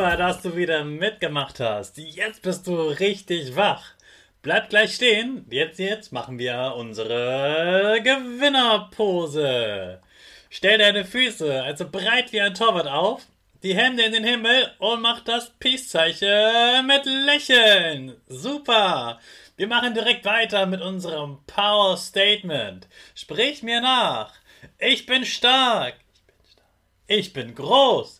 Super, dass du wieder mitgemacht hast. Jetzt bist du richtig wach. Bleib gleich stehen. Jetzt, jetzt machen wir unsere Gewinnerpose. Stell deine Füße also breit wie ein Torwart auf, die Hände in den Himmel und mach das Peace-Zeichen mit Lächeln. Super. Wir machen direkt weiter mit unserem Power Statement. Sprich mir nach. Ich bin stark. Ich bin stark. Ich bin groß.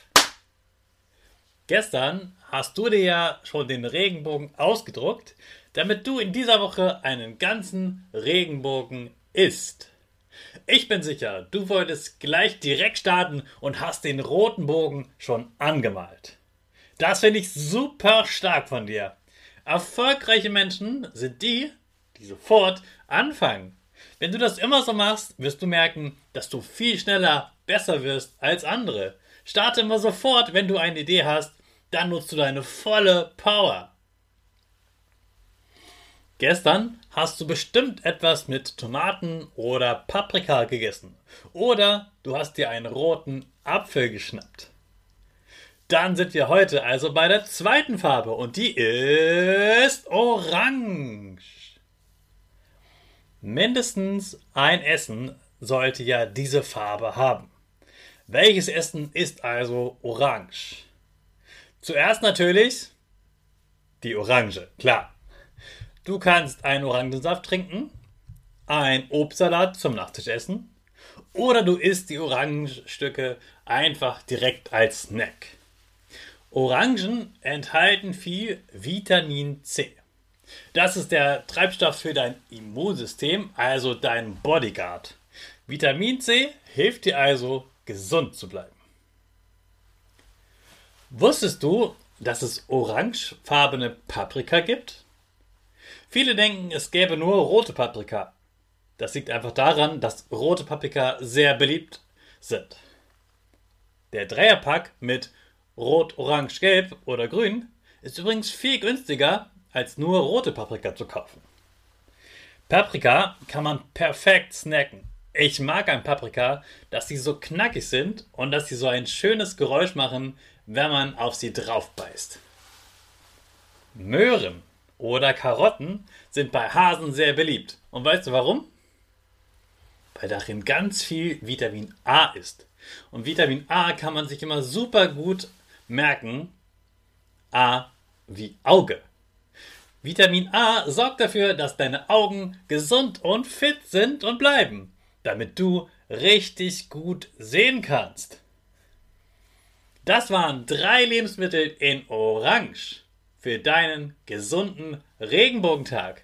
Gestern hast du dir ja schon den Regenbogen ausgedruckt, damit du in dieser Woche einen ganzen Regenbogen isst. Ich bin sicher, du wolltest gleich direkt starten und hast den roten Bogen schon angemalt. Das finde ich super stark von dir. Erfolgreiche Menschen sind die, die sofort anfangen. Wenn du das immer so machst, wirst du merken, dass du viel schneller besser wirst als andere. Starte immer sofort, wenn du eine Idee hast dann nutzt du deine volle Power. Gestern hast du bestimmt etwas mit Tomaten oder Paprika gegessen. Oder du hast dir einen roten Apfel geschnappt. Dann sind wir heute also bei der zweiten Farbe und die ist Orange. Mindestens ein Essen sollte ja diese Farbe haben. Welches Essen ist also orange? Zuerst natürlich die Orange, klar. Du kannst einen Orangensaft trinken, ein Obstsalat zum Nachtisch essen oder du isst die Orangenstücke einfach direkt als Snack. Orangen enthalten viel Vitamin C. Das ist der Treibstoff für dein Immunsystem, also dein Bodyguard. Vitamin C hilft dir also, gesund zu bleiben. Wusstest du, dass es orangefarbene Paprika gibt? Viele denken, es gäbe nur rote Paprika. Das liegt einfach daran, dass rote Paprika sehr beliebt sind. Der Dreierpack mit Rot, Orange, Gelb oder Grün ist übrigens viel günstiger, als nur rote Paprika zu kaufen. Paprika kann man perfekt snacken. Ich mag ein Paprika, dass sie so knackig sind und dass sie so ein schönes Geräusch machen, wenn man auf sie draufbeißt. Möhren oder Karotten sind bei Hasen sehr beliebt. Und weißt du warum? Weil darin ganz viel Vitamin A ist. Und Vitamin A kann man sich immer super gut merken. A wie Auge. Vitamin A sorgt dafür, dass deine Augen gesund und fit sind und bleiben, damit du richtig gut sehen kannst. Das waren drei Lebensmittel in Orange für deinen gesunden Regenbogentag.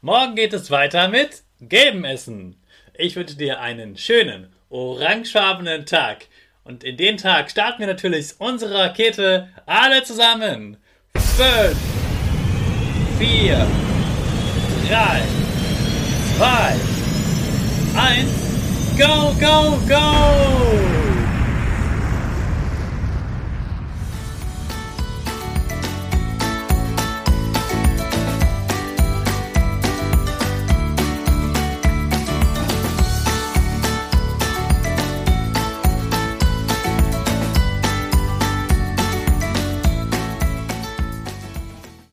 Morgen geht es weiter mit gelbem Essen. Ich wünsche dir einen schönen, orangefarbenen Tag. Und in den Tag starten wir natürlich unsere Rakete alle zusammen. 5, 4, 3, 2, 1, go, go, go!